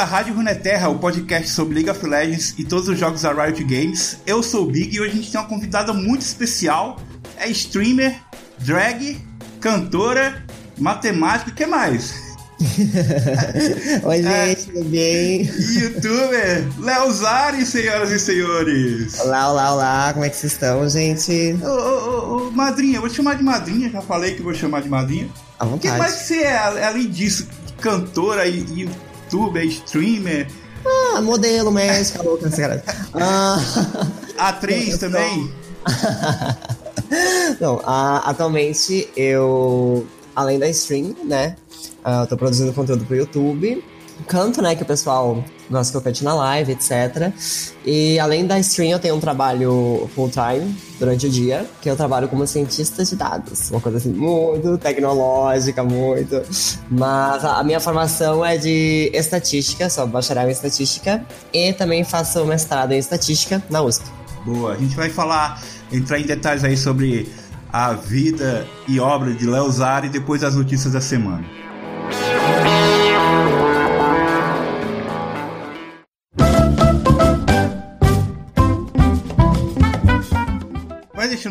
À Rádio Runeterra, o podcast sobre League of Legends e todos os jogos da Riot Games. Eu sou o Big e hoje a gente tem uma convidada muito especial. É streamer, drag, cantora, matemática, o que mais? Oi, é. gente, é, tudo bem? Youtuber, Léo Zari, senhoras e senhores. Olá, olá, olá, como é que vocês estão, gente? Ô, ô, ô, madrinha, eu vou te chamar de madrinha, já falei que vou chamar de madrinha. À vontade. O que mais você é, além disso? Cantora e youtuber, streamer? Ah, modelo, médica, louca, cara. Ah, Atriz também? Não, uh, atualmente eu, além da stream, né, Uh, tô produzindo conteúdo pro YouTube. Canto, né? Que o pessoal gosta que eu cante na live, etc. E além da stream, eu tenho um trabalho full-time durante o dia, que eu trabalho como cientista de dados. Uma coisa assim, muito tecnológica, muito. Mas a minha formação é de estatística, sou bacharel em estatística. E também faço mestrado em estatística na USP. Boa, a gente vai falar, entrar em detalhes aí sobre a vida e obra de Léo Zari depois das notícias da semana.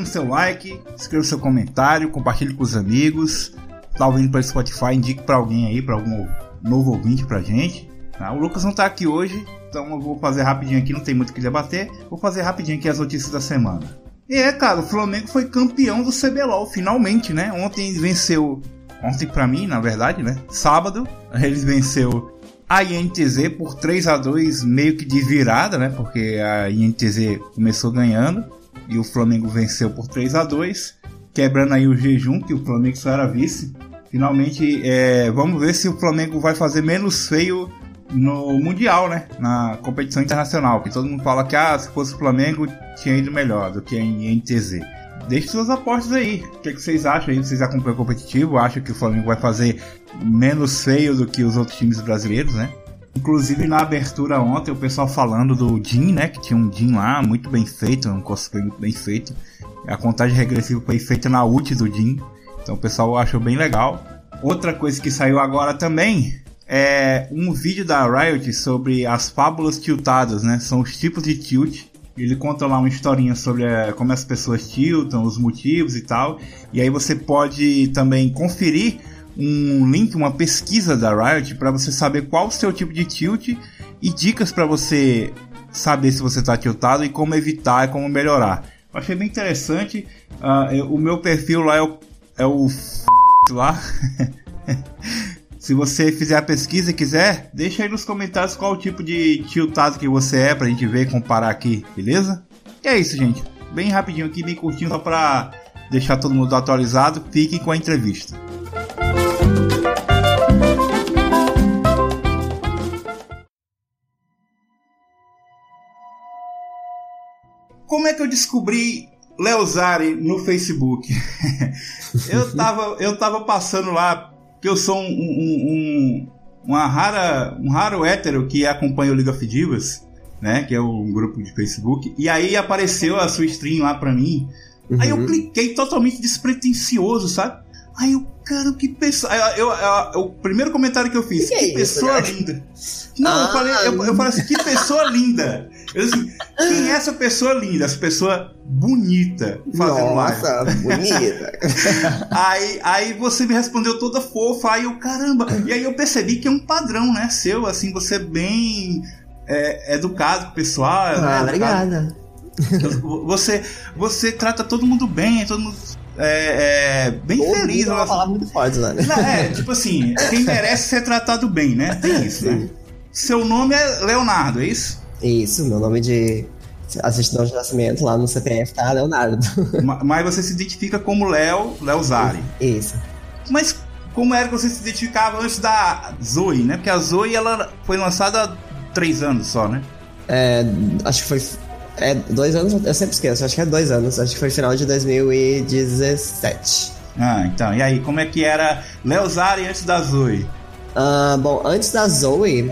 Seu like, escreva seu comentário, compartilhe com os amigos. Tá ouvindo pelo Spotify, indique para alguém aí, para algum novo ouvinte pra gente. Tá? O Lucas não tá aqui hoje, então eu vou fazer rapidinho aqui, não tem muito o que debater. Vou fazer rapidinho aqui as notícias da semana. É, cara, o Flamengo foi campeão do CBLOL, finalmente, né? Ontem venceu ontem para mim, na verdade, né? Sábado, eles venceu a INTZ por 3 a 2 meio que de virada, né? Porque a INTZ começou ganhando e o Flamengo venceu por 3 a 2 quebrando aí o jejum, que o Flamengo só era vice. Finalmente, é, vamos ver se o Flamengo vai fazer menos feio no Mundial, né? Na competição internacional. Que todo mundo fala que ah, se fosse o Flamengo tinha ido melhor do que a INTZ deixe suas apostas aí. O que, é que vocês acham aí? Vocês acompanham o competitivo? Acham que o Flamengo vai fazer menos feio do que os outros times brasileiros, né? Inclusive na abertura ontem, o pessoal falando do Jin, né? Que tinha um Jin lá, muito bem feito, um cosplay muito bem feito. A contagem regressiva foi feita na ult do Jin. Então o pessoal achou bem legal. Outra coisa que saiu agora também é um vídeo da Riot sobre as fábulas tiltadas, né? São os tipos de tilt ele conta lá uma historinha sobre é, como as pessoas tiltam, os motivos e tal. E aí você pode também conferir um link, uma pesquisa da Riot para você saber qual o seu tipo de tilt e dicas para você saber se você está tiltado e como evitar e como melhorar. Eu achei bem interessante. Uh, eu, o meu perfil lá é o, é o lá. Se você fizer a pesquisa e quiser, deixa aí nos comentários qual o tipo de tiltado que você é pra gente ver e comparar aqui, beleza? E é isso, gente. Bem rapidinho aqui, bem curtinho, só pra deixar todo mundo atualizado. Fiquem com a entrevista. Que eu descobri Leozari no Facebook? eu, tava, eu tava passando lá que eu sou um, um, um, uma rara, um raro hétero que acompanha o League of Divas, né? Que é um grupo de Facebook. E aí apareceu a sua stream lá pra mim. Uhum. Aí eu uhum. cliquei totalmente despretensioso, sabe? Aí eu, cara, que pessoa. Eu, eu, eu, o primeiro comentário que eu fiz, que, que, é pessoa isso, linda. Não, ah, eu, falei, eu, eu, falei assim, que pessoa linda. Eu assim, quem é essa pessoa linda? Essa pessoa bonita fazendo Nossa, live. bonita. aí, aí você me respondeu toda fofa, aí eu, caramba. E aí eu percebi que é um padrão, né? Seu, assim, você é bem é, educado com o pessoal. Ah, né, obrigada. Você, você trata todo mundo bem, todo mundo é, é, bem Todo feliz. É uma palavra muito forte, né? É, tipo assim, quem merece ser tratado bem, né? Tem isso, né? Seu nome é Leonardo, é isso? Isso, meu nome de assistente de nascimento lá no CPF tá Leonardo. Mas você se identifica como Léo, Léo Zari. Isso. Mas como era que você se identificava antes da Zoe, né? Porque a Zoe ela foi lançada há três anos só, né? É, acho que foi é dois anos, eu sempre esqueço, acho que é dois anos, acho que foi final de 2017. Ah, então, e aí, como é que era Leozari antes da Zoe? Uh, bom, antes da Zoe,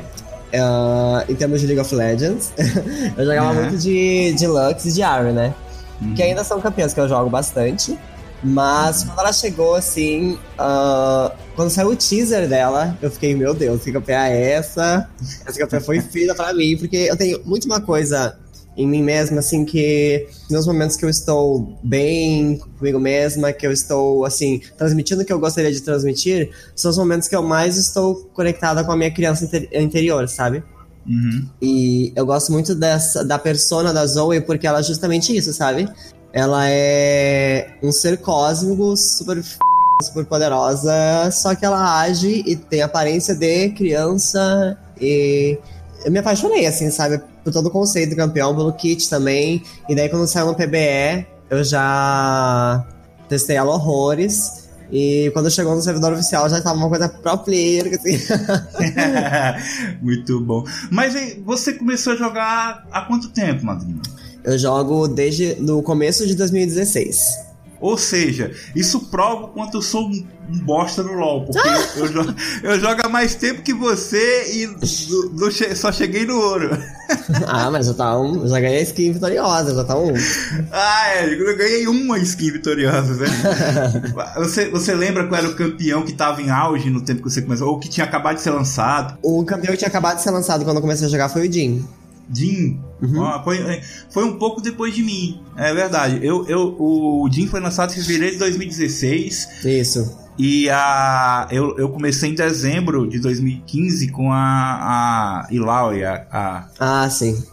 uh, em termos de League of Legends, eu jogava uhum. muito de, de Lux e de Ari, né? Uhum. Que ainda são campeões que eu jogo bastante. Mas quando ela chegou assim, uh, quando saiu o teaser dela, eu fiquei, meu Deus, que campeã é essa? Essa campeã foi feita pra mim, porque eu tenho muito uma coisa em mim mesma, assim, que nos momentos que eu estou bem comigo mesma, que eu estou, assim, transmitindo o que eu gostaria de transmitir, são os momentos que eu mais estou conectada com a minha criança interior, sabe? Uhum. E eu gosto muito dessa, da persona da Zoe porque ela é justamente isso, sabe? Ela é um ser cósmico super super poderosa, só que ela age e tem aparência de criança e eu me apaixonei, assim, sabe? Por todo o conceito do campeão, pelo kit também. E daí quando saiu no PBE, eu já testei ela horrores. E quando chegou no servidor oficial já estava uma coisa pro player, assim. Muito bom. Mas você começou a jogar há quanto tempo, Madrinha? Eu jogo desde no começo de 2016. Ou seja, isso prova o quanto eu sou um, um bosta no LoL. Porque eu, jogo, eu jogo há mais tempo que você e do, do, só cheguei no ouro. ah, mas já tá um. Já ganhei skin vitoriosa, já tá um. Ah, é, eu ganhei uma skin vitoriosa, né? você, você lembra qual era o campeão que tava em auge no tempo que você começou? Ou que tinha acabado de ser lançado? O campeão que tinha acabado de ser lançado quando eu comecei a jogar foi o Jin. Jim. Uhum. foi, foi um pouco depois de mim. É verdade. Eu, eu, o Jim foi lançado em fevereiro de 2016. Isso. E a, eu, eu comecei em dezembro de 2015 com a, a Ilaoi. A, a... Ah, sim.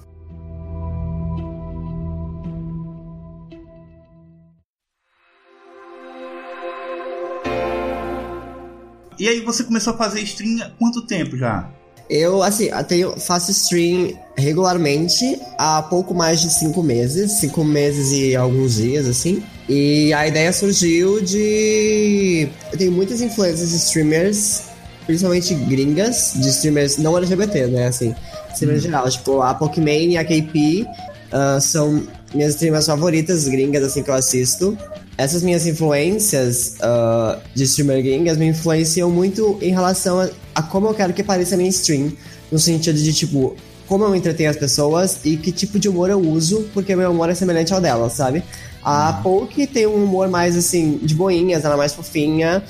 E aí você começou a fazer stream há quanto tempo já? Eu, assim, eu tenho, faço stream regularmente há pouco mais de cinco meses, cinco meses e alguns dias, assim. E a ideia surgiu de. Eu tenho muitas influências de streamers, principalmente gringas, de streamers não LGBT, né? Assim, streamers hum. em geral. Tipo, a Pokémon e a KP uh, são minhas streamers favoritas gringas, assim, que eu assisto essas minhas influências uh, de streamer gringas me influenciam muito em relação a, a, como eu quero que pareça a minha stream. No sentido de, tipo, como eu entretenho as pessoas e que tipo de humor eu uso, porque meu humor é semelhante ao dela, sabe? A uhum. Poke tem um humor mais, assim, de boinhas, ela é mais fofinha.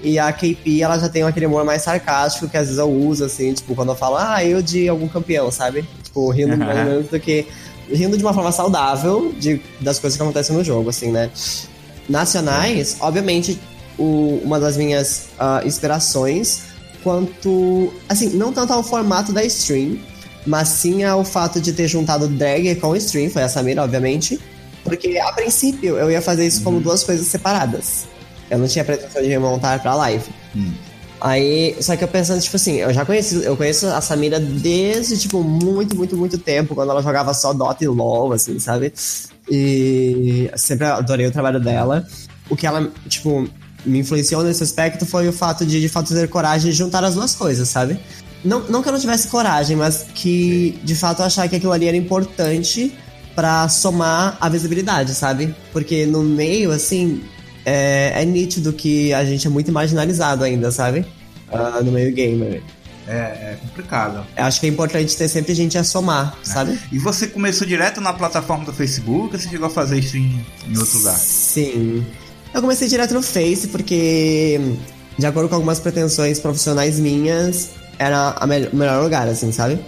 E a KP, ela já tem aquele humor mais sarcástico que às vezes eu uso, assim, tipo, quando eu falo, ah, eu de algum campeão, sabe? Tipo, rindo uhum. mais ou menos do que. Rindo de uma forma saudável de, das coisas que acontecem no jogo, assim, né? Nacionais, obviamente, o, uma das minhas uh, inspirações, quanto. Assim, não tanto ao formato da stream, mas sim ao fato de ter juntado drag com stream, foi a Samira, obviamente. Porque a princípio eu ia fazer isso como uhum. duas coisas separadas. Eu não tinha pretensão de remontar pra live. Hum. Aí, só que eu pensando, tipo assim, eu já conheci, eu conheço a Samira desde, tipo, muito, muito, muito tempo, quando ela jogava só Dota e LoL, assim, sabe? E sempre adorei o trabalho dela. O que ela, tipo, me influenciou nesse aspecto foi o fato de, de fato, ter coragem de juntar as duas coisas, sabe? Não, não que eu não tivesse coragem, mas que, de fato, achar que aquilo ali era importante para somar a visibilidade, sabe? Porque no meio, assim, é, é, nítido que a gente é muito marginalizado ainda, sabe? Uh, no meio gamer. É, é complicado. Eu acho que é importante ter sempre gente a somar, é. sabe? E você começou direto na plataforma do Facebook ou você chegou a fazer isso em, em outro lugar? Sim. Eu comecei direto no Face porque, de acordo com algumas pretensões profissionais minhas, era me o melhor lugar, assim, sabe?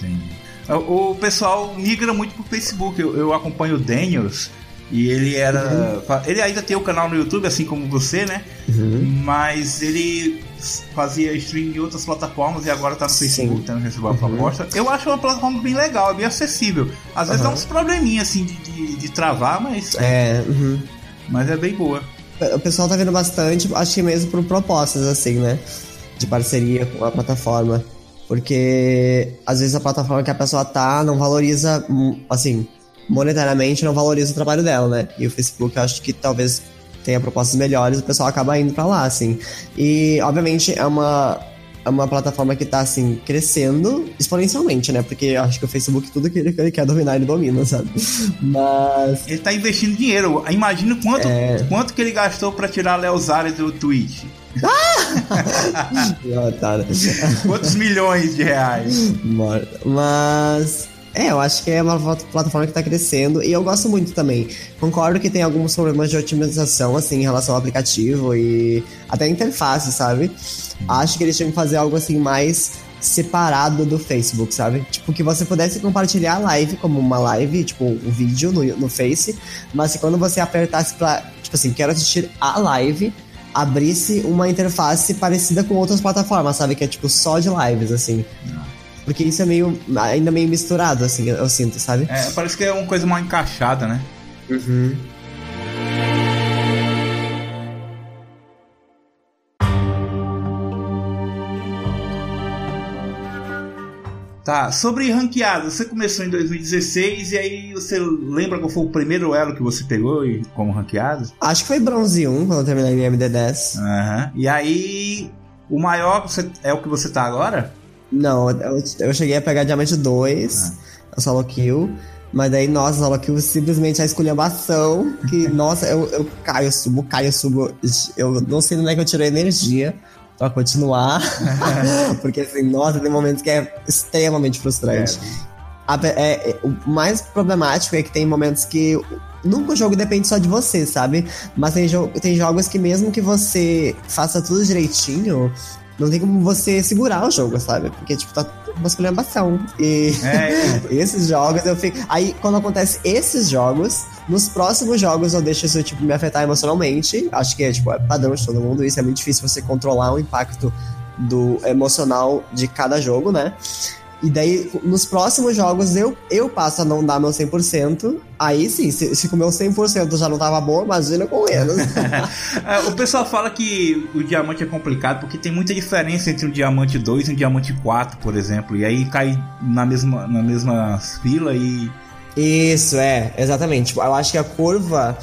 Sim. O, o pessoal migra muito pro Facebook. Eu, eu acompanho o Daniels e ele era. Uhum. Ele ainda tem o canal no YouTube, assim como você, né? Uhum. Mas ele fazia stream em outras plataformas e agora tá no Facebook, tendo recebido a uhum. proposta. Eu acho uma plataforma bem legal, é bem acessível. Às vezes dá uns probleminhas assim de, de, de, travar, mas. É. Uhum. Mas é bem boa. O pessoal tá vendo bastante, acho que mesmo por propostas, assim, né? De parceria com a plataforma. Porque às vezes a plataforma que a pessoa tá não valoriza, hum, assim, monetariamente não valoriza o trabalho dela, né? E o Facebook eu acho que talvez tenha propostas melhores, o pessoal acaba indo para lá, assim. E, obviamente, é uma, é uma plataforma que tá, assim, crescendo exponencialmente, né? Porque eu acho que o Facebook, tudo que ele, que ele quer dominar, ele domina, sabe? Mas... Ele tá investindo dinheiro. Imagina quanto, é... quanto que ele gastou para tirar a Leozari do Twitch. Ah! Quantos milhões de reais? Mas É, eu acho que é uma plataforma que tá crescendo e eu gosto muito também. Concordo que tem alguns problemas de otimização, assim, em relação ao aplicativo e até interface, sabe? Acho que eles tinham que fazer algo assim mais separado do Facebook, sabe? Tipo, que você pudesse compartilhar a live como uma live, tipo, um vídeo no, no Face, mas que quando você apertasse pra, tipo assim, quero assistir a live, abrisse uma interface parecida com outras plataformas, sabe? Que é tipo só de lives, assim. Porque isso é meio. ainda meio misturado, assim, eu sinto, sabe? É, parece que é uma coisa mal encaixada, né? Uhum. Tá, sobre ranqueado, você começou em 2016 e aí você lembra qual foi o primeiro elo que você pegou e como ranqueado? Acho que foi bronze 1 quando eu terminei em MD10. Aham. Uhum. E aí, o maior é o que você tá agora? Não, eu, eu cheguei a pegar diamante 2, ah. a solo kill. Mas daí, nossa, solo kill simplesmente a esculhambação. Que, nossa, eu, eu caio, subo, caio, subo. Eu não sei onde é que eu tirei energia pra continuar. porque, assim, nossa, tem momentos que é extremamente frustrante. É. É, é, o mais problemático é que tem momentos que nunca o jogo depende só de você, sabe? Mas tem, jo tem jogos que mesmo que você faça tudo direitinho, não tem como você segurar o jogo, sabe? Porque, tipo, tá uma esculhambação. E é. esses jogos eu fico. Aí, quando acontece esses jogos, nos próximos jogos eu deixo isso, tipo, me afetar emocionalmente. Acho que é, tipo, é padrão de todo mundo. Isso é muito difícil você controlar o impacto do emocional de cada jogo, né? E daí, nos próximos jogos, eu, eu passo a não dar meu 100%. Aí sim, se, se com meu 100% já não tava bom, imagina com menos. É, o pessoal fala que o diamante é complicado porque tem muita diferença entre um diamante 2 e um diamante 4, por exemplo. E aí cai na mesma, na mesma fila e. Isso, é, exatamente. Tipo, eu acho que a curva.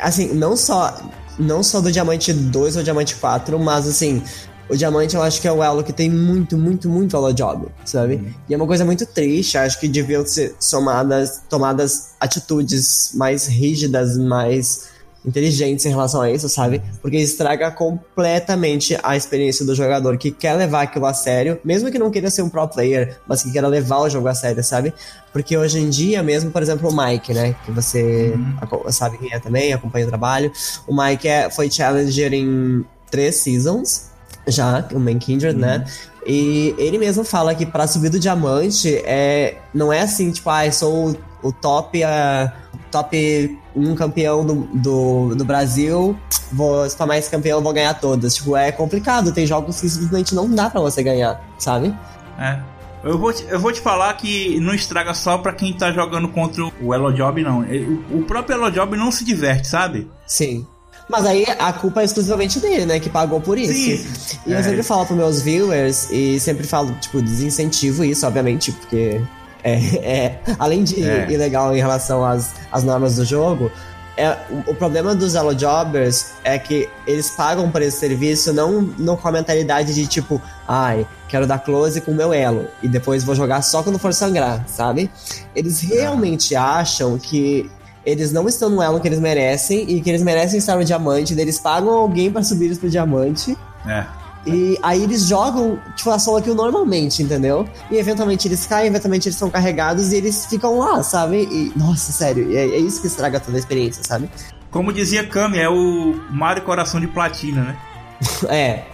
Assim, não só não só do diamante 2 ou diamante 4, mas assim, o diamante eu acho que é o elo que tem muito, muito, muito elo job, sabe? Uhum. E é uma coisa muito triste, acho que deviam ser somadas, tomadas atitudes mais rígidas, mais inteligentes em relação a isso, sabe? Porque estraga completamente a experiência do jogador que quer levar aquilo a sério, mesmo que não queira ser um pro player, mas que queira levar o jogo a sério, sabe? Porque hoje em dia, mesmo, por exemplo, o Mike, né? Que você uhum. sabe quem é também, acompanha o trabalho. O Mike é, foi challenger em três seasons já, o Man Kindred, né? uhum. né? E ele mesmo fala que para subir do diamante é não é assim, tipo, ah, eu sou o, top uh, top um campeão do, do, do Brasil, vou spamar esse campeão, vou ganhar todas. Tipo, é complicado, tem jogos que simplesmente não dá para você ganhar, sabe? É. Eu vou, te, eu vou te falar que não estraga só pra quem tá jogando contra o Elo Job, não. O, o próprio Elo Job não se diverte, sabe? Sim. Mas aí a culpa é exclusivamente dele, né? Que pagou por isso. Sim. E é. eu sempre falo pros meus viewers, e sempre falo, tipo, desincentivo isso, obviamente, porque é, é além de é. ilegal em relação às, às normas do jogo, é, o, o, problema dos Elo Jobbers é que eles pagam por esse serviço não, não com a mentalidade de tipo, ai, quero dar close com o meu elo e depois vou jogar só quando for sangrar, sabe? Eles realmente acham que eles não estão no elo que eles merecem e que eles merecem estar no diamante, eles pagam alguém para subir eles pro diamante. É. E aí eles jogam, tipo, a solo kill normalmente, entendeu? E eventualmente eles caem, eventualmente eles são carregados e eles ficam lá, sabe? E, nossa, sério, é, é isso que estraga toda a experiência, sabe? Como dizia Kami, é o Mario Coração de Platina, né? é.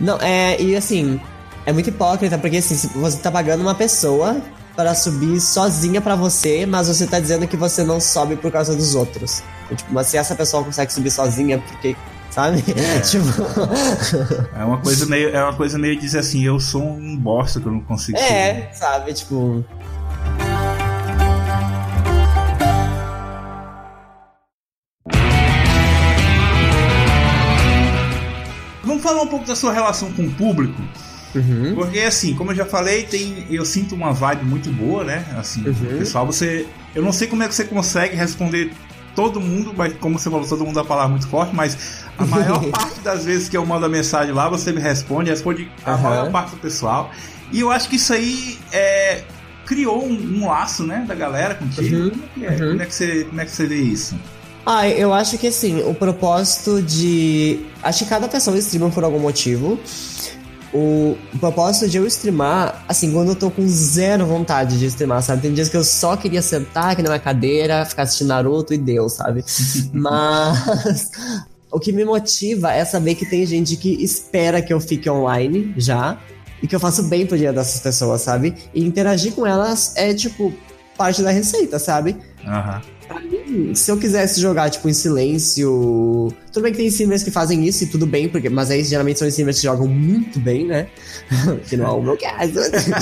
Não, é, e assim, é muito hipócrita, porque assim, você tá pagando uma pessoa para subir sozinha para você, mas você tá dizendo que você não sobe por causa dos outros. Tipo, mas se essa pessoa consegue subir sozinha, porque sabe? É. tipo... é uma coisa meio é uma coisa meio dizer assim, eu sou um bosta que eu não consigo. É, subir. sabe, tipo, Vamos falar um pouco da sua relação com o público. Uhum. Porque assim, como eu já falei, tem, eu sinto uma vibe muito boa, né? Assim, uhum. pessoal, você. Eu não sei como é que você consegue responder todo mundo, mas como você falou, todo mundo uma palavra muito forte, mas a maior parte das vezes que eu mando a mensagem lá, você me responde, responde a uhum. maior parte do pessoal. E eu acho que isso aí é, criou um, um laço, né, da galera contigo. Uhum. Como, é que é? Uhum. como, é que você, como é que você vê isso? Ah, eu acho que assim, o propósito de. Acho que cada pessoa streama por algum motivo. O, o propósito de eu streamar, assim, quando eu tô com zero vontade de streamar, sabe? Tem dias que eu só queria sentar aqui na minha cadeira, ficar assistindo Naruto e deu, sabe? Mas o que me motiva é saber que tem gente que espera que eu fique online já e que eu faço bem pro dia dessas pessoas, sabe? E interagir com elas é, tipo, parte da receita, sabe? Aham. Pra mim, se eu quisesse jogar, tipo, em silêncio. Tudo bem que tem streamers que fazem isso e tudo bem, porque, mas aí geralmente são streamers que jogam muito bem, né? que não é o meu caso.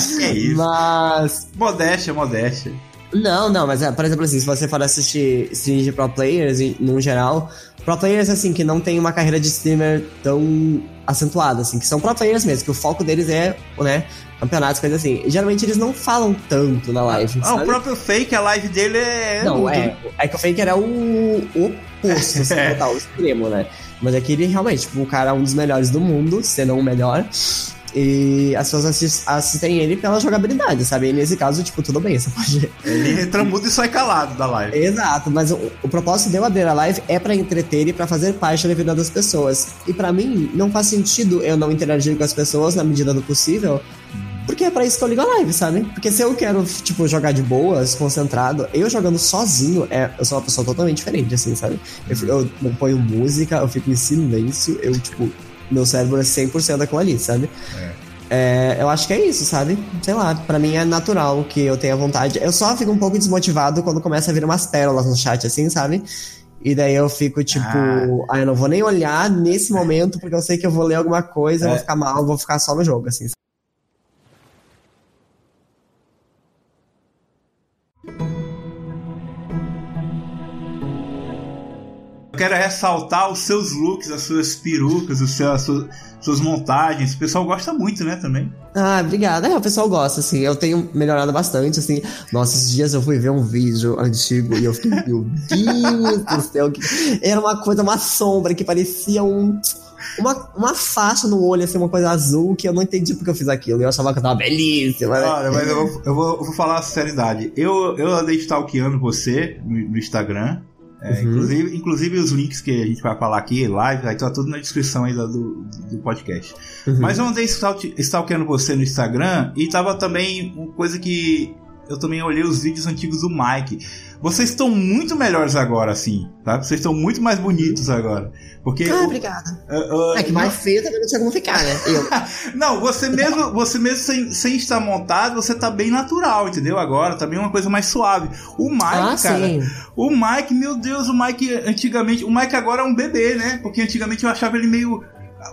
Que isso. mas. Modéstia, modéstia. Não, não, mas é, por exemplo, assim, se você for assistir streams de pro players, no geral, pro players, assim, que não tem uma carreira de streamer tão acentuada, assim, que são pro players mesmo, que o foco deles é, né, campeonatos, coisas assim. Geralmente eles não falam tanto na live, Ah, o sabe? próprio fake, a live dele é. Não, muito- é. É que o Faker é o oposto, se É. botar o extremo, né? Mas aqui ele realmente, tipo, o cara é um dos melhores do mundo, se não o melhor. E as pessoas assis- assistem ele pela jogabilidade, sabe? E nesse caso, tipo, tudo bem, você pode. Ele entra mudo e sai calado da live. Exato, mas o, o propósito de eu abrir a live é pra entreter e pra fazer parte da vida das pessoas. E pra mim, não faz sentido eu não interagir com as pessoas na medida do possível. Porque é pra isso que eu ligo a live, sabe? Porque se eu quero, tipo, jogar de boas, concentrado, eu jogando sozinho, é, eu sou uma pessoa totalmente diferente, assim, sabe? Eu, eu não ponho música, eu fico em silêncio, eu, tipo, meu cérebro é 100% daquilo ali, sabe? É, eu acho que é isso, sabe? Sei lá, pra mim é natural que eu tenha vontade. Eu só fico um pouco desmotivado quando começa a vir umas pérolas no chat, assim, sabe? E daí eu fico tipo, Ah. ah, eu não vou nem olhar nesse momento, porque eu sei que eu vou ler alguma coisa, eu É. vou ficar mal, vou ficar só no jogo, assim. Eu quero ressaltar os seus looks, as suas perucas, os seus, as suas, suas montagens. O pessoal gosta muito, né, também. Ah, obrigada. É, o pessoal gosta, assim. Eu tenho melhorado bastante, assim. Nossa, esses dias eu fui ver um vídeo antigo e eu fiquei, meu Deus do céu. Era uma coisa, uma sombra que parecia um. Uma, uma faixa no olho, assim, uma coisa azul, que eu não entendi porque eu fiz aquilo. Eu achava que eu tava belíssima, né? Olha, mas eu vou, eu vou, eu vou falar a sinceridade. Eu, eu andei stalkeando você no Instagram. É, Uhum. inclusive, inclusive os links que a gente vai falar aqui, live, vai estar tudo na descrição aí do, do, do podcast. Uhum. Mas eu andei stalke- stalkeando você no Instagram e tava também uma coisa que eu também olhei os vídeos antigos do Mike. Vocês estão muito melhores agora, assim, tá? Vocês estão muito mais bonitos agora. Porque. Ah, obrigada. uh, uh, É que mais feio também não tinha como ficar, né? Eu. não, você mesmo, você mesmo sem, sem estar montado, você tá bem natural, entendeu? Agora tá bem uma coisa mais suave. O Mike, Ah, cara, sim. o Mike, meu Deus, o Mike antigamente, o Mike agora é um bebê, né? Porque antigamente eu achava ele meio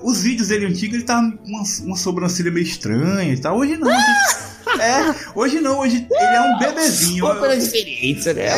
os vídeos dele antigos, ele tava com uma, uma sobrancelha meio estranha e tal. Hoje não. hoje- é, hoje não, hoje ele é um bebezinho. Coisa diferente, né?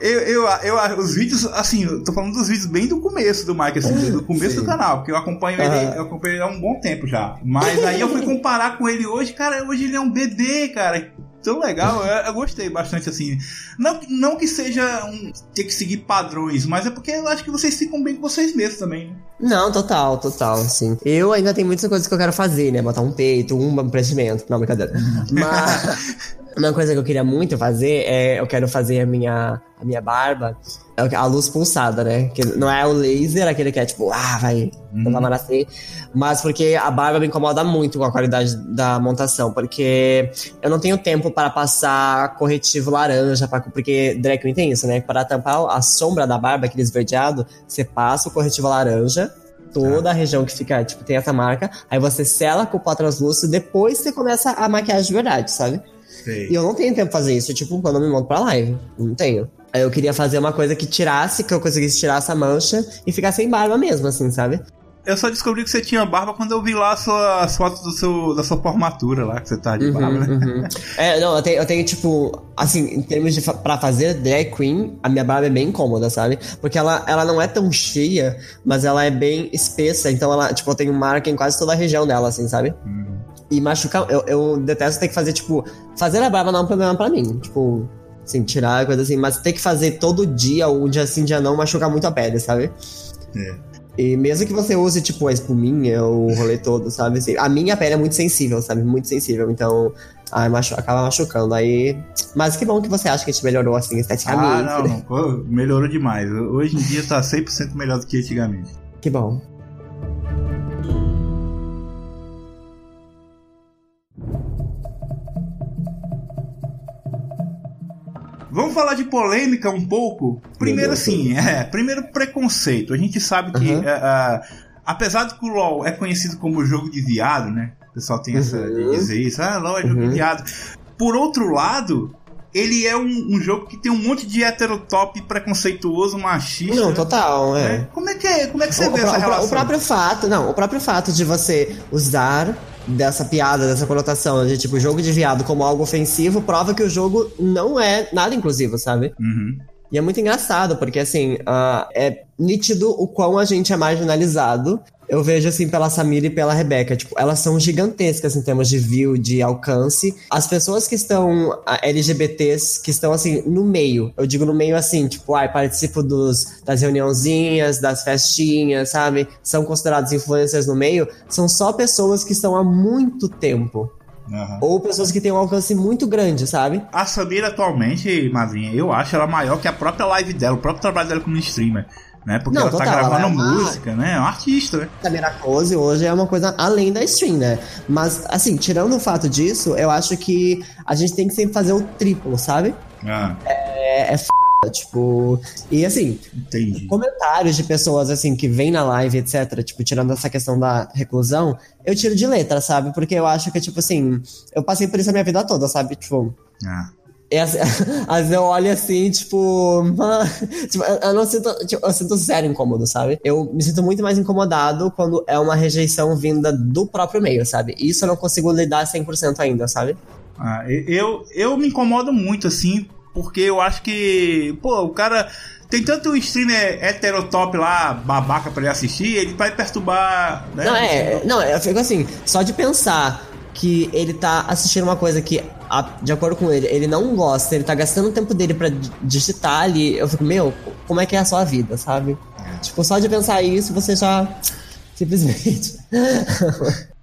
Eu, eu, eu, os vídeos, assim, eu tô falando dos vídeos bem do começo do Mike, assim, do começo Sim. do canal, porque eu acompanho ele, Aham. eu acompanho ele há um bom tempo já. Mas aí eu fui comparar com ele hoje, cara, hoje ele é um bebê, cara. Tão legal, eu, eu gostei bastante, assim. Não, não que seja um ter que seguir padrões, mas é porque eu acho que vocês ficam bem com vocês mesmos também, né? Não, total, total, sim. Eu ainda tenho muitas coisas que eu quero fazer, né? Botar um peito, um empreendimento. Não, brincadeira. Mas uma coisa que eu queria muito fazer é eu quero fazer a minha, a minha barba, é a luz pulsada, né? Que não é o laser, aquele que é tipo, ah, vai, não vai nascer. Mas porque a barba me incomoda muito com a qualidade da montação, porque eu não tenho tempo para passar corretivo laranja, pra, porque drag queen tem isso, né? Para tampar a sombra da barba, aquele esverdeado, você passa o corretivo laranja, toda a região que fica, tipo, tem essa marca, aí você sela com o pó translúcido, depois você começa a maquiagem de verdade, sabe? Sei. E eu não tenho tempo pra fazer isso, tipo, quando eu me monto pra live. Não tenho. Aí eu queria fazer uma coisa que tirasse, que eu conseguisse tirar essa mancha e ficar sem barba mesmo, assim, sabe? Eu só descobri que você tinha barba quando eu vi lá as suas fotos do seu, da sua formatura lá, que você tá de barba, né? Uhum, uhum. É, não, eu tenho, eu tenho, tipo, assim, em termos de pra fazer drag queen, a minha barba é bem incômoda, sabe? Porque ela, ela não é tão cheia, mas ela é bem espessa, então ela, tipo, eu tenho marca em quase toda a região dela, assim, sabe? Uhum. E machucar, eu, eu detesto ter que fazer, tipo, fazer a barba não é um problema pra mim, tipo, assim, tirar coisa assim, mas ter que fazer todo dia, ou um dia sim, dia não, machucar muito a pele, sabe? É. E mesmo que você use, tipo, a espuminha, o rolê todo, sabe? Assim, a minha pele é muito sensível, sabe? Muito sensível. Então, ai, machu acaba machucando. Aí. Mas que bom que você acha que a gente melhorou, assim, Ah, esteticamente. não, né? não. Melhorou demais. Hoje em dia tá 100% melhor do que antigamente. Que bom. Vamos falar de polêmica um pouco. Primeiro, assim, é, primeiro preconceito. A gente sabe que, uhum. uh, apesar de que o LoL é conhecido como jogo de viado, né? O pessoal tem essa de uhum. dizer isso, ah, LoL é jogo uhum. de viado. Por outro lado, ele é um, um, jogo que tem um monte de heterotop preconceituoso, machista. Não, total, é. Né? Como é que é? Como é que você o, vê o, essa relação? O próprio fato, não, o próprio fato de você usar dessa piada, dessa conotação de tipo jogo de viado como algo ofensivo, prova que o jogo não é nada inclusivo, sabe? Uhum. E é muito engraçado, porque assim, uh, é nítido o quão a gente é marginalizado eu vejo assim pela Samira e pela Rebeca, tipo, elas são gigantescas em termos de view, de alcance. As pessoas que estão LGBTs, que estão assim no meio, eu digo no meio assim, tipo, ai, participo dos das reuniãozinhas, das festinhas, sabe? São considerados influencers no meio, são só pessoas que estão há muito tempo. Uhum. Ou pessoas que têm um alcance muito grande, sabe? A Samira atualmente, Madrinha, eu acho ela maior que a própria live dela, o próprio trabalho dela como streamer né? Porque não, ela tá total, tá gravando ela é uma... música, né? É um artista, né? Camila Close hoje é uma coisa além da stream, né? Mas, assim, tirando o fato disso, eu acho que a gente tem que sempre fazer o triplo, sabe? Ah. É, é f... Tipo, e assim, Entendi. comentários de pessoas assim que vêm na live, etc. Tipo, tirando essa questão da reclusão, eu tiro de letra, sabe? Porque eu acho que, tipo assim, eu passei por isso a minha vida toda, sabe? Tipo. Ah. E às, vezes eu olho assim, tipo, tipo eu não sinto, tipo, eu sinto zero incômodo, sabe? Eu me sinto muito mais incomodado quando é uma rejeição vinda do próprio meio, sabe? Isso eu não consigo lidar 100% ainda, sabe? Ah, eu, eu me incomodo muito, assim, porque eu acho que, pô, o cara tem tanto streamer heterotop lá, babaca pra ele assistir, ele vai perturbar, né? Não, é, não, eu fico assim, só de pensar que ele tá assistindo uma coisa que, de acordo com ele, ele não gosta, ele tá gastando o tempo dele para digitar ali. Eu fico, meu, como é que é a sua vida, sabe? Tipo, só de pensar isso, você já. Simplesmente.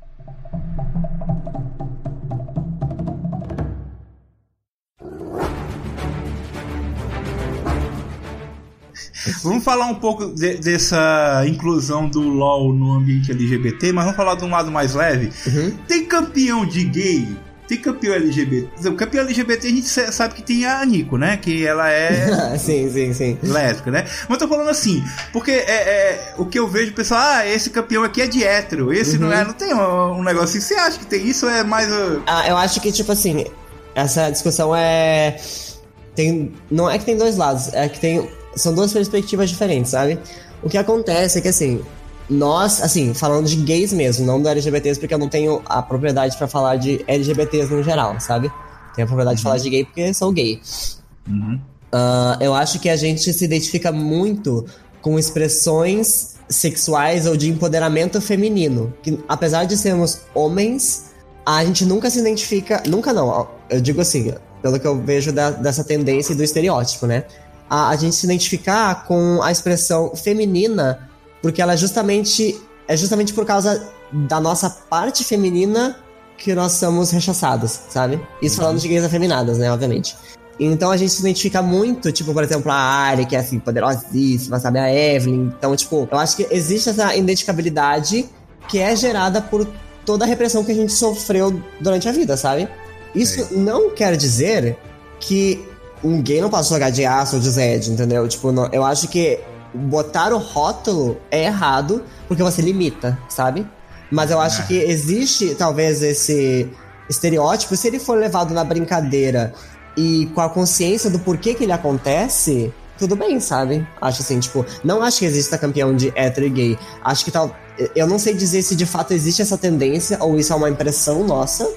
Vamos falar um pouco de, dessa inclusão do LoL no ambiente LGBT, mas vamos falar de um lado mais leve. Uhum. Tem campeão de gay tem campeão LGBT. O campeão LGBT a gente sabe que tem a Nico, né? Que ela é. sim, sim, sim. Lésbica, né? Mas tô falando assim, porque é, é, o que eu vejo, pessoal, ah, esse campeão aqui é de hétero, esse uhum. não é. Não tem um, um, negócio assim. Você acha que tem isso? É mais. Uh... Ah, eu acho que, tipo assim, essa discussão é. Tem, não é que tem dois lados, é que tem são duas perspectivas diferentes, sabe? O que acontece é que, assim, nós, assim, falando de gays mesmo, não do LGBTs, porque eu não tenho a propriedade para falar de LGBTs no geral, sabe? Tenho a propriedade uhum. de falar de gay porque sou gay. Uhum. Uh, eu acho que a gente se identifica muito com expressões sexuais ou de empoderamento feminino. Que, apesar de sermos homens, a gente nunca se identifica. Nunca não, eu digo assim, pelo que eu vejo da, dessa tendência e do estereótipo, né? a, a gente se identificar com a expressão feminina, porque ela é justamente é justamente por causa da nossa parte feminina que nós somos rechaçados, sabe? Isso falando de gays afeminadas, né, obviamente. Então a gente se identifica muito, tipo, por exemplo, a Ari, que é assim, poderosíssima, sabe? A Evelyn. Então, tipo, eu acho que existe essa identificabilidade que é gerada por toda a repressão que a gente sofreu durante a vida, sabe? Isso é. não quer dizer que um gay não pode jogar de aço ou de Zed, entendeu? Tipo, não, eu acho que botar o rótulo é errado porque você limita, sabe? Mas eu acho é. que existe talvez esse estereótipo, se ele for levado na brincadeira e com a consciência do porquê que ele acontece, tudo bem, sabe? Acho assim, tipo, não acho que exista campeão de hétero e gay. Acho que tal. Eu não sei dizer se de fato existe essa tendência ou isso é uma impressão nossa.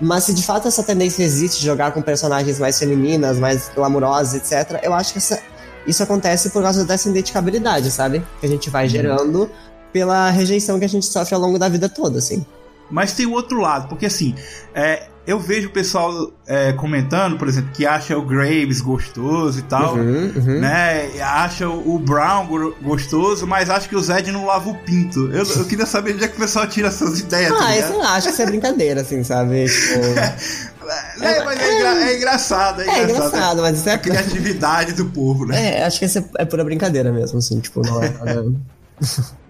Mas se de fato essa tendência existe de jogar com personagens mais femininas, mais glamourosas, etc., eu acho que essa, isso acontece por causa dessa identificabilidade, sabe? Que a gente vai uhum. gerando pela rejeição que a gente sofre ao longo da vida toda, assim. Mas tem o outro lado, porque assim, é, eu vejo o pessoal é, comentando, por exemplo, que acha o Graves gostoso e tal, uhum, uhum. né? Acha o Brown gostoso, mas acha que o Zed não lava o pinto. Eu, eu queria saber onde é que o pessoal tira essas ideias. Ah, tá isso eu acho que isso é brincadeira, assim, sabe? Tipo... É, mas é, engra é, engraçado, é, é engraçado. engraçado mas isso é a criatividade do povo, né? É, acho que isso é, é pura brincadeira mesmo, assim, tipo, não é nada.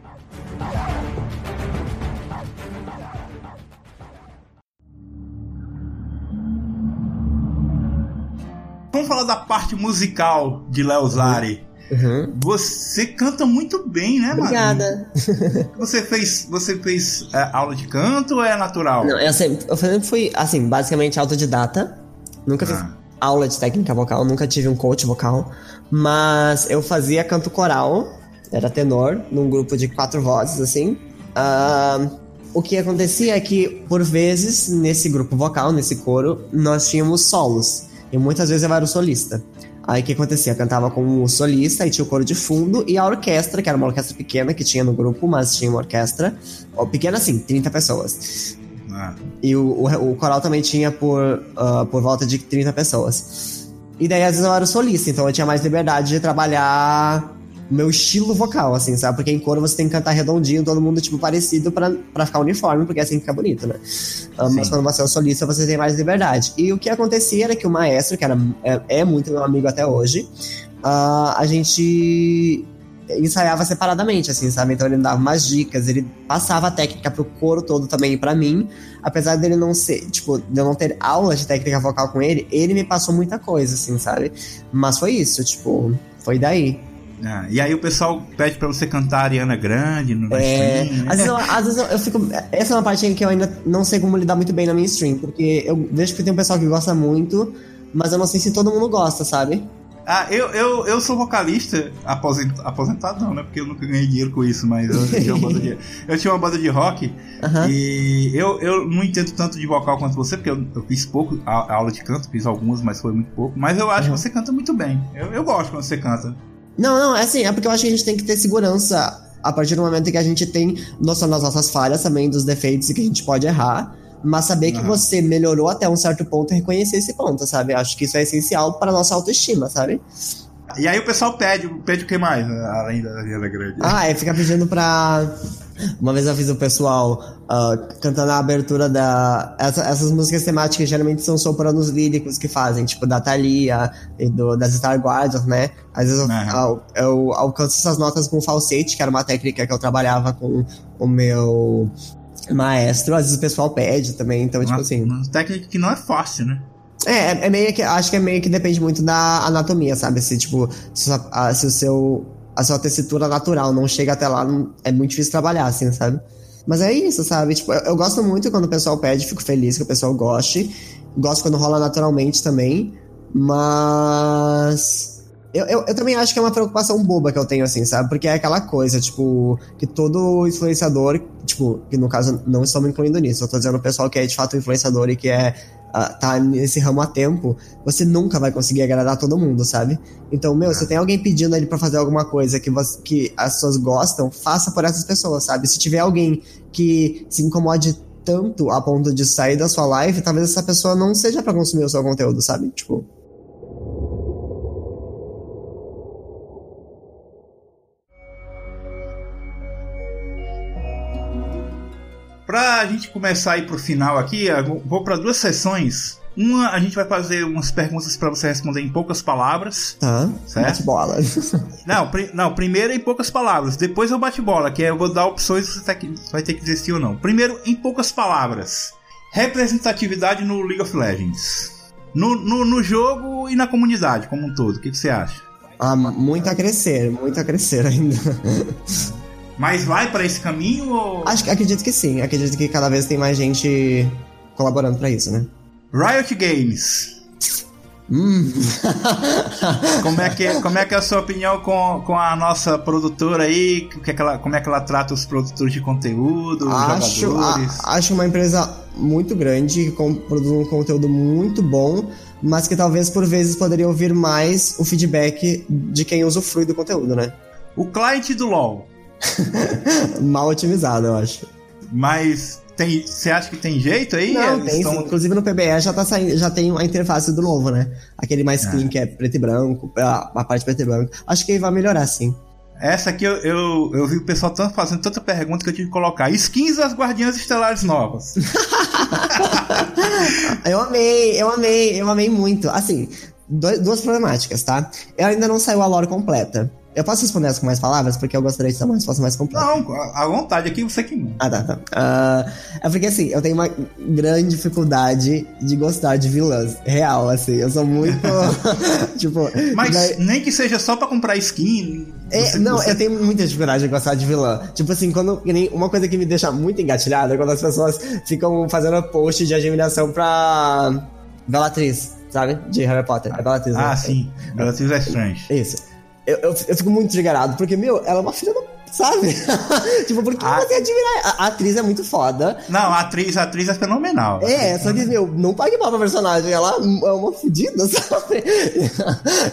vamos falar da parte musical de Léo Zari. Uhum. Você canta muito bem, né, Obrigada. Você fez, você fez é, aula de canto ou é natural? Não, eu sempre, eu sempre fui, assim, basicamente autodidata. Nunca fiz ah. aula de técnica vocal, nunca tive um coach vocal. Mas eu fazia canto coral, era tenor, num grupo de quatro vozes, assim. Uh, o que acontecia é que, por vezes, nesse grupo vocal, nesse coro, nós tínhamos solos. E muitas vezes eu era o solista. Aí o que acontecia? Eu cantava com o solista, e tinha o coro de fundo, e a orquestra, que era uma orquestra pequena que tinha no grupo, mas tinha uma orquestra. Pequena assim, 30 pessoas. Ah. E o, o, o, coral também tinha por, uh, por volta de 30 pessoas. E daí, às vezes, eu era o solista, então eu tinha mais liberdade de trabalhar meu estilo vocal, assim, sabe? Porque em coro você tem que cantar redondinho, todo mundo, tipo, parecido pra, pra ficar uniforme, porque assim fica bonito, né? Uh, mas quando você é um solista, você tem mais liberdade. E o que acontecia era que o maestro, que era, é, é muito meu amigo até hoje, uh, a gente ensaiava separadamente, assim, sabe? Então ele me dava umas dicas, ele passava a técnica pro coro todo também para mim. Apesar dele não ser, tipo, de eu não ter aula de técnica vocal com ele, ele me passou muita coisa, assim, sabe? Mas foi isso, tipo, foi daí. Ah, e aí o pessoal pede pra você cantar Ariana Grande no é, stream, né? às, vezes eu, às vezes eu, fico. Essa é uma parte que eu ainda não sei como lidar muito bem na minha stream, porque eu vejo que tem um pessoal que gosta muito, mas eu não sei se todo mundo gosta, sabe? Ah, eu, eu, eu sou vocalista aposentado, aposentado não, né? Porque eu nunca ganhei dinheiro com isso, mas eu, eu tinha uma banda de, eu tinha uma banda de rock e eu, eu não entendo tanto de vocal quanto você, porque eu, eu fiz pouco a, a aula de canto, fiz algumas, mas foi muito pouco. Mas eu acho que você canta muito bem. Eu, eu gosto quando você canta. Não, não, é assim, é porque eu acho que a gente tem que ter segurança a partir do momento que a gente tem noção das nossas falhas também, dos defeitos e que a gente pode errar. Mas saber uhum. que você melhorou até um certo ponto e reconhecer esse ponto, sabe? Acho que isso é essencial para nossa autoestima, sabe? E aí o pessoal pede, pede o que mais, além da Ariana Grande? Ah, é, fica pedindo pra uma vez eu fiz o pessoal uh, cantando a abertura da. Essa, essas músicas temáticas geralmente são sopranos líricos que fazem, tipo da Thalia e do, das Star Guardians, né? Às vezes eu, eu, eu, alcanço essas notas com falsete, que era uma técnica que eu trabalhava com o meu maestro. Às vezes o pessoal pede também, então, tipo uma, tipo assim. Uma técnica que não é fácil, né? É, é, meio que. Acho que é meio que depende muito da anatomia, sabe? Se, tipo, se, se o seu a sua tessitura natural não chega até lá, não, é muito difícil trabalhar, assim, sabe? Mas é isso, sabe? Tipo, eu, eu, gosto muito quando o pessoal pede, fico feliz que o pessoal goste. Gosto quando rola naturalmente também. Mas. Eu, eu, eu, também acho que é uma preocupação boba que eu tenho, assim, sabe? Porque é aquela coisa, tipo, que todo influenciador, tipo, que no caso não estou me incluindo nisso, eu tô dizendo o pessoal que é de fato influenciador e que é tá nesse ramo há tempo, você nunca vai conseguir agradar todo mundo, sabe? Então, meu, se tem alguém pedindo ali para fazer alguma coisa que, você, que as pessoas gostam, faça por essas pessoas, sabe? Se tiver alguém que se incomode tanto a ponto de sair da sua live, talvez essa pessoa não seja para consumir o seu conteúdo, sabe? Tipo. Pra a gente começar a ir pro final aqui, vou para duas sessões. Uma, a gente vai fazer umas perguntas para você responder em poucas palavras. Tá. Certo? bola. não, pri não, primeiro em poucas palavras. Depois eu bate bola, que é, eu vou dar opções você vai ter que dizer sim ou não. Primeiro, em poucas palavras. Representatividade no League of Legends. No, no, no jogo e na comunidade como um todo. O que, que você acha? Ah, muito a crescer, muito a crescer ainda. Mas vai para esse caminho ou... Acho, acredito que sim. Acredito que cada vez tem mais gente colaborando para isso, né? Riot Games. Hum. como, é que, como é que é a sua opinião com, com a nossa produtora aí? Que é que ela, como é que ela trata os produtores de conteúdo, acho, jogadores? A, acho uma empresa muito grande, que produz um conteúdo muito bom, mas que talvez por vezes poderia ouvir mais o feedback de quem usufrui do conteúdo, né? O cliente do LoL. Mal otimizado, eu acho. Mas tem, você acha que tem jeito aí? Não, tem sim. Inclusive no PBE já tá saindo, já tem a interface do novo, né? Aquele mais é. clean que é preto e branco, a, a parte preto e branco. Acho que vai melhorar sim. Essa aqui eu, eu, eu vi o pessoal tanto fazendo tanta pergunta que eu tive que colocar. Skins das Guardiãs Estelares Novas. eu amei, eu amei, eu amei muito. Assim, duas problemáticas, tá? Eu ainda não saiu a lore completa. Eu posso responder essa com mais palavras? Porque eu gostaria de ter uma resposta mais completa. Não, à vontade, aqui você que Ah, tá, tá. Uh, é porque, assim, eu tenho uma grande dificuldade de gostar de vilãs. Real, assim. Eu sou muito. tipo. Mas daí... nem que seja só pra comprar skin. É, você, não, você... eu tenho muita dificuldade de gostar de vilã. Tipo assim, quando. Uma coisa que me deixa muito engatilhada é quando as pessoas ficam fazendo post de admiração pra. Bellatriz, sabe? De Harry Potter. É Bellatriz, Ah, né? sim. Bellatriz é Strange. Isso. Eu, eu, eu, fico muito desgarado, porque, meu, ela é uma filha da. Sabe? tipo, por que a... você admirar? A, atriz é muito foda. Não, a atriz, a atriz é fenomenal. É, só que, meu, não pague mal pra personagem. Ela é uma fodida, sabe?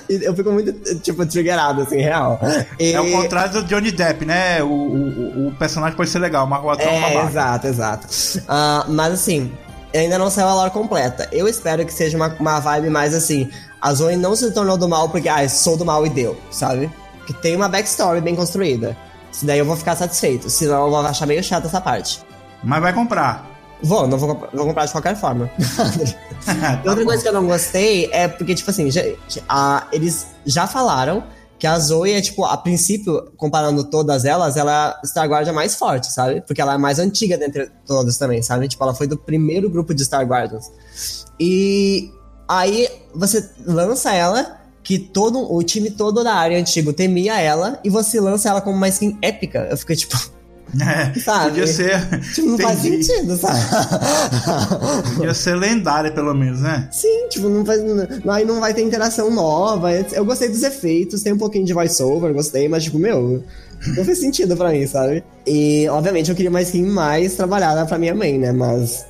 eu fico muito, tipo, triggerado, assim, real. E... É o contrário do Johnny Depp, né? O, o, o personagem pode ser legal, mas o ator é, uma Exato, exato. Uh, mas, assim, ainda não saiu a lore completa. Eu espero que seja uma, uma vibe mais assim. A Zoe não se tornou do mal porque, ah, sou do mal e deu, sabe? Que tem uma backstory bem construída. Se daí eu vou ficar satisfeito, senão eu vou achar meio chato essa parte. Mas vai comprar. Vou, não vou, vou comprar de qualquer forma. tá Outra bom. coisa que eu não gostei é porque, tipo assim, já, a, eles já falaram que a Zoe é, tipo, a princípio, comparando todas elas, ela é Star Guardian mais forte, sabe? Porque ela é mais antiga dentre todas também, sabe? Tipo, ela foi do primeiro grupo de Star Guardians. E Aí você lança ela, que todo o time todo da área antigo temia ela, e você lança ela como uma skin épica. Eu fiquei tipo. É, sabe? Podia ser. Tipo, não faz sentido, sabe? Podia ser lendária, pelo menos, né? Sim, tipo, não faz. Aí não vai ter interação nova. Eu gostei dos efeitos, tem um pouquinho de voiceover, gostei, mas, tipo, meu, não fez sentido pra mim, sabe? E, obviamente, eu queria uma skin mais trabalhada pra minha mãe, né? Mas.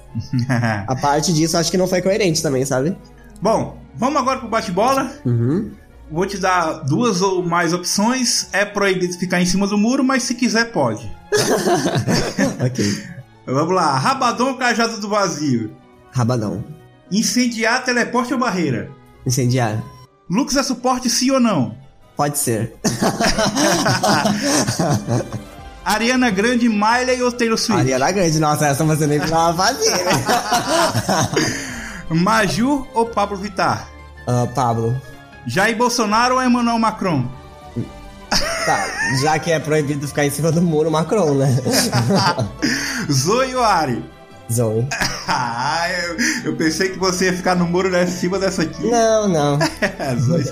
a parte disso, acho que não foi coerente também, sabe? Bom, vamos agora pro bate-bola. Uhum. Vou te dar duas ou mais opções. É proibido ficar em cima do muro, mas se quiser, pode. ok. Vamos lá. Rabadão ou cajado do vazio? Rabadão. Incendiar, teleporte ou barreira? Incendiar. Lux é suporte sim ou não? Pode ser. Ariana Grande, Miley ou Taylor Swift? Ariana Grande, nossa, essa você nem precisava fazer. Maju ou Pablo Vittar? Uh, Pablo. Jair Bolsonaro ou Emmanuel Macron? Tá, já que é proibido ficar em cima do muro, Macron, né? Zoe Ari? Zoe. ah, eu, eu, pensei que você ia ficar no muro né, em cima dessa aqui. Não, não. Zoe.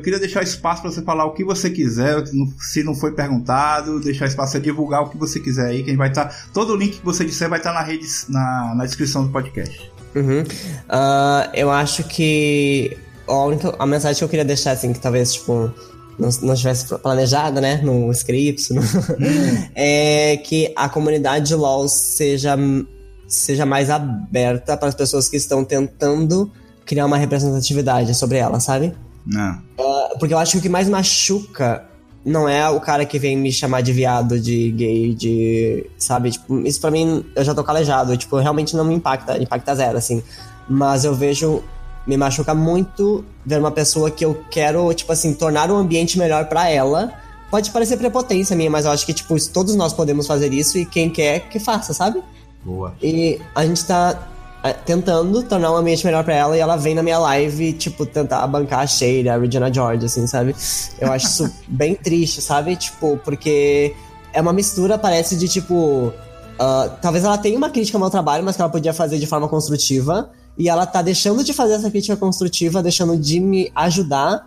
Eu queria deixar espaço para você falar o que você quiser, se não foi perguntado, deixar espaço para divulgar o que você quiser aí, que a gente vai estar. Tá, todo o link que você disser vai estar tá na rede, na, na descrição do podcast. Uhum. Uh, eu acho que a, única, a mensagem que eu queria deixar, assim, que talvez, tipo, não, não tivesse planejado, né, no script, no, é que a comunidade de LoL seja, seja mais aberta para as pessoas que estão tentando criar uma representatividade sobre ela, sabe? Não. Uh, porque eu acho que o que mais machuca não é o cara que vem me chamar de viado, de gay, de. Sabe? Tipo, isso pra mim eu já tô calejado. Tipo, realmente não me impacta, impacta zero, assim. Mas eu vejo. Me machuca muito ver uma pessoa que eu quero, tipo assim, tornar o ambiente melhor para ela. Pode parecer prepotência minha, mas eu acho que, tipo, todos nós podemos fazer isso e quem quer que faça, sabe? Boa. E a gente tá tentando tornar um ambiente melhor para ela e ela vem na minha live, tipo, tentar bancar a Sheila, a Regina George, assim, sabe? Eu acho isso bem triste, sabe? Tipo, porque é uma mistura, parece, de tipo. Uh, talvez ela tenha uma crítica ao meu trabalho, mas que ela podia fazer de forma construtiva. E ela tá deixando de fazer essa crítica construtiva, deixando de me ajudar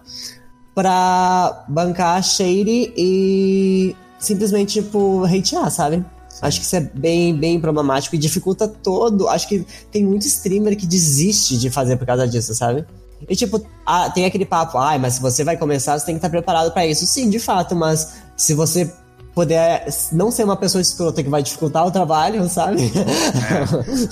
pra bancar a Shady e simplesmente, tipo, hatear, sabe? Acho que isso é bem, bem problemático e dificulta todo. Acho que tem muito streamer que desiste de fazer por causa disso, sabe? E tipo, ah, tem aquele papo, ah, mas se você vai começar, você tem que estar preparado para isso. Sim, de fato, mas se você puder não ser uma pessoa escrota que vai dificultar o trabalho, sabe?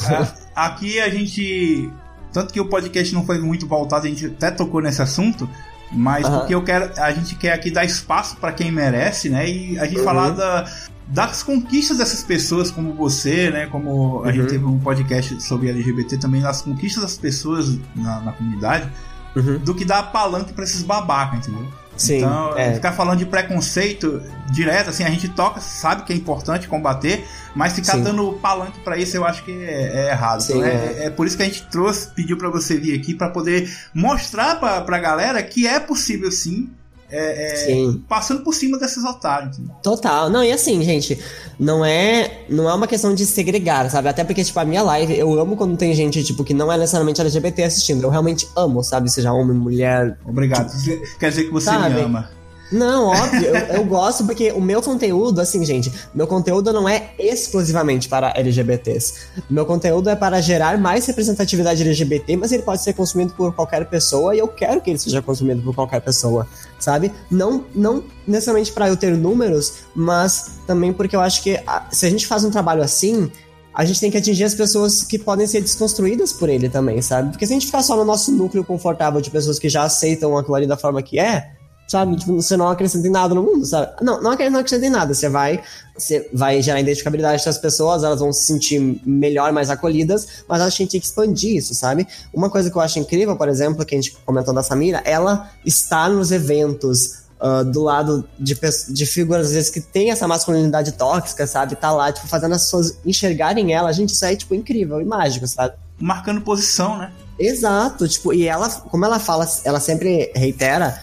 É. É, aqui a gente. Tanto que o podcast não foi muito voltado, a gente até tocou nesse assunto, mas uhum. porque eu quero, a gente quer aqui dar espaço para quem merece, né? E a gente uhum. falar da, das conquistas dessas pessoas como você, né? Como a uhum. gente teve um podcast sobre LGBT também, das conquistas das pessoas na, na comunidade. uhum. do que dar palanque para esses babacas, entendeu? Sim, então, é. ficar falando de preconceito direto, assim, a gente toca, sabe que é importante combater, mas ficar sim. dando palanque para isso eu acho que é, é errado. Sim, então, é, é, é. por isso que a gente trouxe, pediu para você vir aqui para poder mostrar pra, pra galera que é possível sim é, é, passando por cima desses otários. Total. Não, e assim, gente, não é, não é uma questão de segregar, sabe? Até porque, tipo, a minha live, eu amo quando tem gente, tipo, que não é necessariamente LGBT assistindo. Eu realmente amo, sabe? Seja homem, mulher. Obrigado. Tipo, Quer dizer que você sabe? me ama. Não, óbvio, eu, eu, gosto porque o meu conteúdo, assim, gente, meu conteúdo não é exclusivamente para LGBTs. Meu conteúdo é para gerar mais representatividade LGBT, mas ele pode ser consumido por qualquer pessoa e eu quero que ele seja consumido por qualquer pessoa, sabe? Não, não necessariamente para eu ter números, mas também porque eu acho que se a gente faz um trabalho assim, a gente tem que atingir as pessoas que podem ser desconstruídas por ele também, sabe? Porque se a gente ficar só no nosso núcleo confortável de pessoas que já aceitam aquilo ali da forma que é, sabe? Tipo, você não acrescenta em nada no mundo, sabe? Não, não acrescenta em nada. Você vai, você vai gerar identificabilidade das pessoas, elas vão se sentir melhor, mais acolhidas, mas a gente tem que expandir isso, sabe? Uma coisa que eu acho incrível, por exemplo, que a gente comentou da Samira, ela está nos eventos Uh, do lado de, de figuras, às vezes, que tem essa masculinidade tóxica, sabe? Tá lá, tipo, fazendo as pessoas enxergarem ela. Gente, isso é, tipo, incrível e mágico, sabe? Marcando posição, né? Exato, tipo, e ela, como ela fala, ela sempre reitera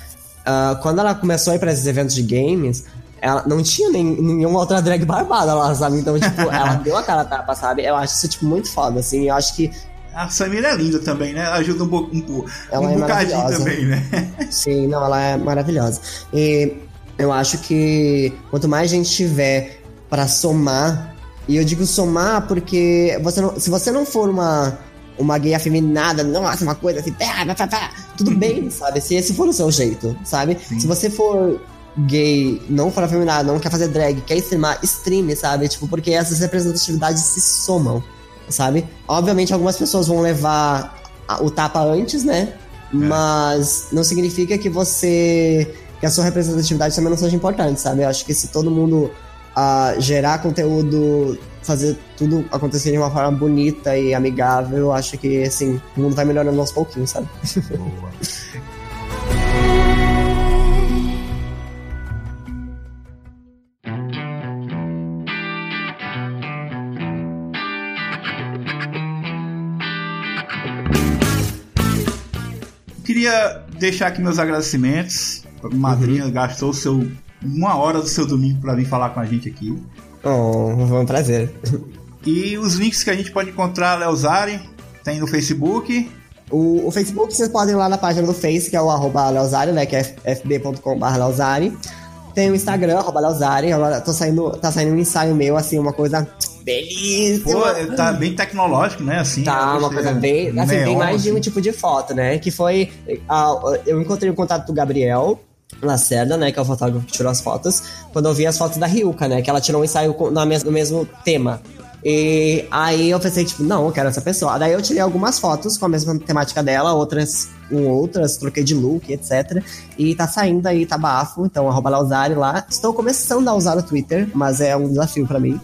Uh, quando ela começou a ir pra esses eventos de games, ela não tinha nem, nenhuma outra drag barbada lá, sabe? Então, tipo, ela deu a cara a tapa, sabe? Eu acho isso, tipo, muito foda, assim. Eu acho que. A Samira é linda também, né? Ajuda um, um, um, ela um é bocadinho também, né? Sim, não, ela é maravilhosa. E eu acho que quanto mais gente tiver para somar, e eu digo somar porque você não, se você não for uma uma gay afeminada, nossa, uma coisa assim, pá, pá, pá, tudo bem, sabe? Se esse for o seu jeito, sabe? Sim. Se você for gay, não for afeminado, não quer fazer drag, quer streamar, streame, sabe? Tipo, porque essas representatividades se somam, sabe? Obviamente algumas pessoas vão levar o tapa antes, né? É. Mas não significa que você. que a sua representatividade também não seja importante, sabe? Eu acho que se todo mundo uh, gerar conteúdo fazer tudo acontecer de uma forma bonita e amigável, eu acho que, assim, o mundo vai melhorando aos pouquinhos, sabe? Boa. Queria deixar aqui meus agradecimentos. A madrinha uhum. gastou seu, uma hora do seu domingo para vir falar com a gente aqui. Oh, foi um prazer. E os links que a gente pode encontrar, Leozari, tem no Facebook. O, o, Facebook vocês podem ir lá na página do Face, que é o arroba Leozari, né? Que é fb.com.br Leozari. Tem o Instagram, arroba Leozari. Agora tô saindo, tá saindo um ensaio meu, assim, uma coisa belíssima. Pô, tá bem tecnológico, né? Assim, tá, uma coisa bem. Assim, tem mais de um assim. tipo de foto, né? Que foi. Uh, eu encontrei o contato do Gabriel, Lacerda, né, que é o fotógrafo que tirou as fotos, quando eu vi as fotos da Ryuka, né, que ela tirou um ensaio na mes no mesmo tema. E aí eu pensei, tipo, não, eu quero essa pessoa. Daí eu tirei algumas fotos com a mesma temática dela, outras com outras, troquei de look, etc. E tá saindo aí, tá bafo, então arroba Lausari lá. Estou começando a usar o Twitter, mas é um desafio para mim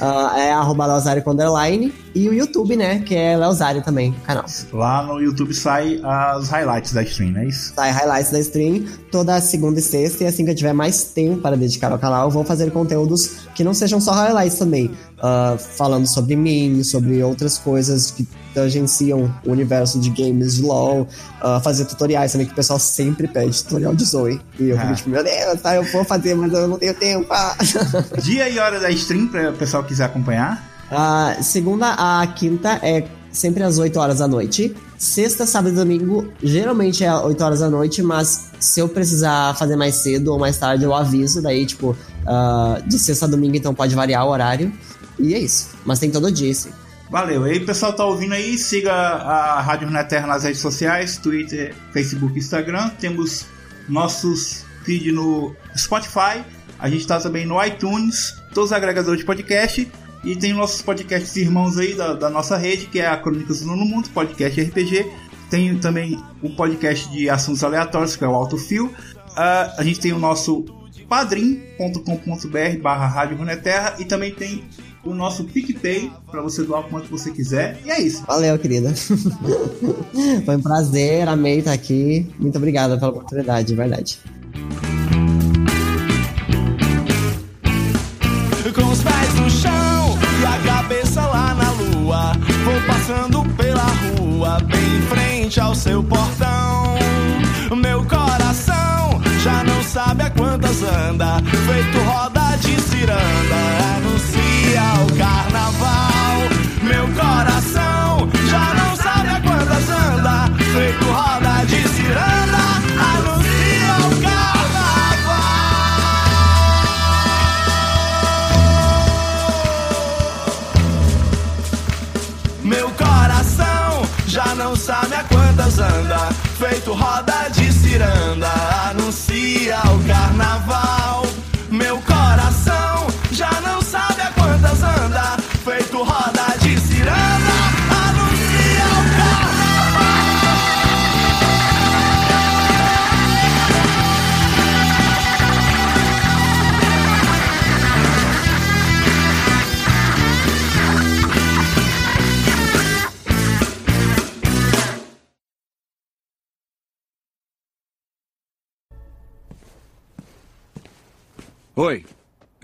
uh, é arroba Leozário com underline. E o YouTube, né? Que é Leozário também, canal. Lá no YouTube sai as highlights da stream, não é isso? Sai highlights da stream toda segunda e sexta. E assim que eu tiver mais tempo para dedicar ao canal, eu vou fazer conteúdos que não sejam só highlights também. Uh, falando sobre mim, sobre outras coisas que tangenciam o universo de games de LoL, uh, fazer tutoriais também, que o pessoal sempre pede tutorial de Zoe. E eu fico ah. tipo, meu Deus, tá, eu vou fazer, mas eu não tenho tempo. Ah. Dia e hora da stream, para o pessoal quiser acompanhar? Uh, segunda a quinta é sempre às 8 horas da noite. Sexta, sábado e domingo, geralmente é 8 horas da noite, mas se eu precisar fazer mais cedo ou mais tarde, eu aviso. Daí, tipo, uh, de sexta a domingo, então pode variar o horário. E é isso. Mas tem todo dia, sim. Valeu. E aí, pessoal tá ouvindo aí, siga a Rádio Runeterra nas redes sociais, Twitter, Facebook, Instagram. Temos nossos feed no Spotify. A gente tá também no iTunes, todos os agregadores de podcast. E tem nossos podcasts irmãos aí da, da nossa rede, que é a Crônicas do Nono Mundo, podcast RPG. Tem também o podcast de assuntos aleatórios, que é o Autofil. Uh, a gente tem o nosso padrim.com.br barra Rádio Runeterra e também tem o nosso PicPay para você doar o quanto você quiser. E é isso. Valeu, querida. Foi um prazer, amei estar aqui. Muito obrigada pela oportunidade, de verdade. Com os pés no chão e a cabeça lá na lua, vou passando pela rua, bem em frente ao seu portão. Meu coração já não sabe a quantas anda, feito roda de ciranda, anuncia o carnaval. Meu coração já não sabe a quantas anda, feito roda de ciranda, anuncia o carnaval. Meu coração já não sabe a quantas anda, feito roda de ciranda,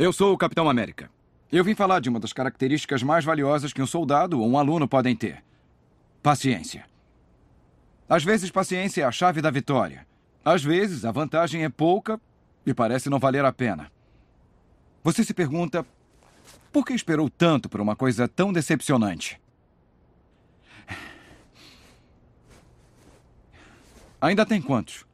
eu sou o Capitão América. Eu vim falar de uma das características mais valiosas que um soldado ou um aluno podem ter: paciência. Às vezes, paciência é a chave da vitória. Às vezes, a vantagem é pouca e parece não valer a pena. Você se pergunta por que esperou tanto por uma coisa tão decepcionante? Ainda tem quantos?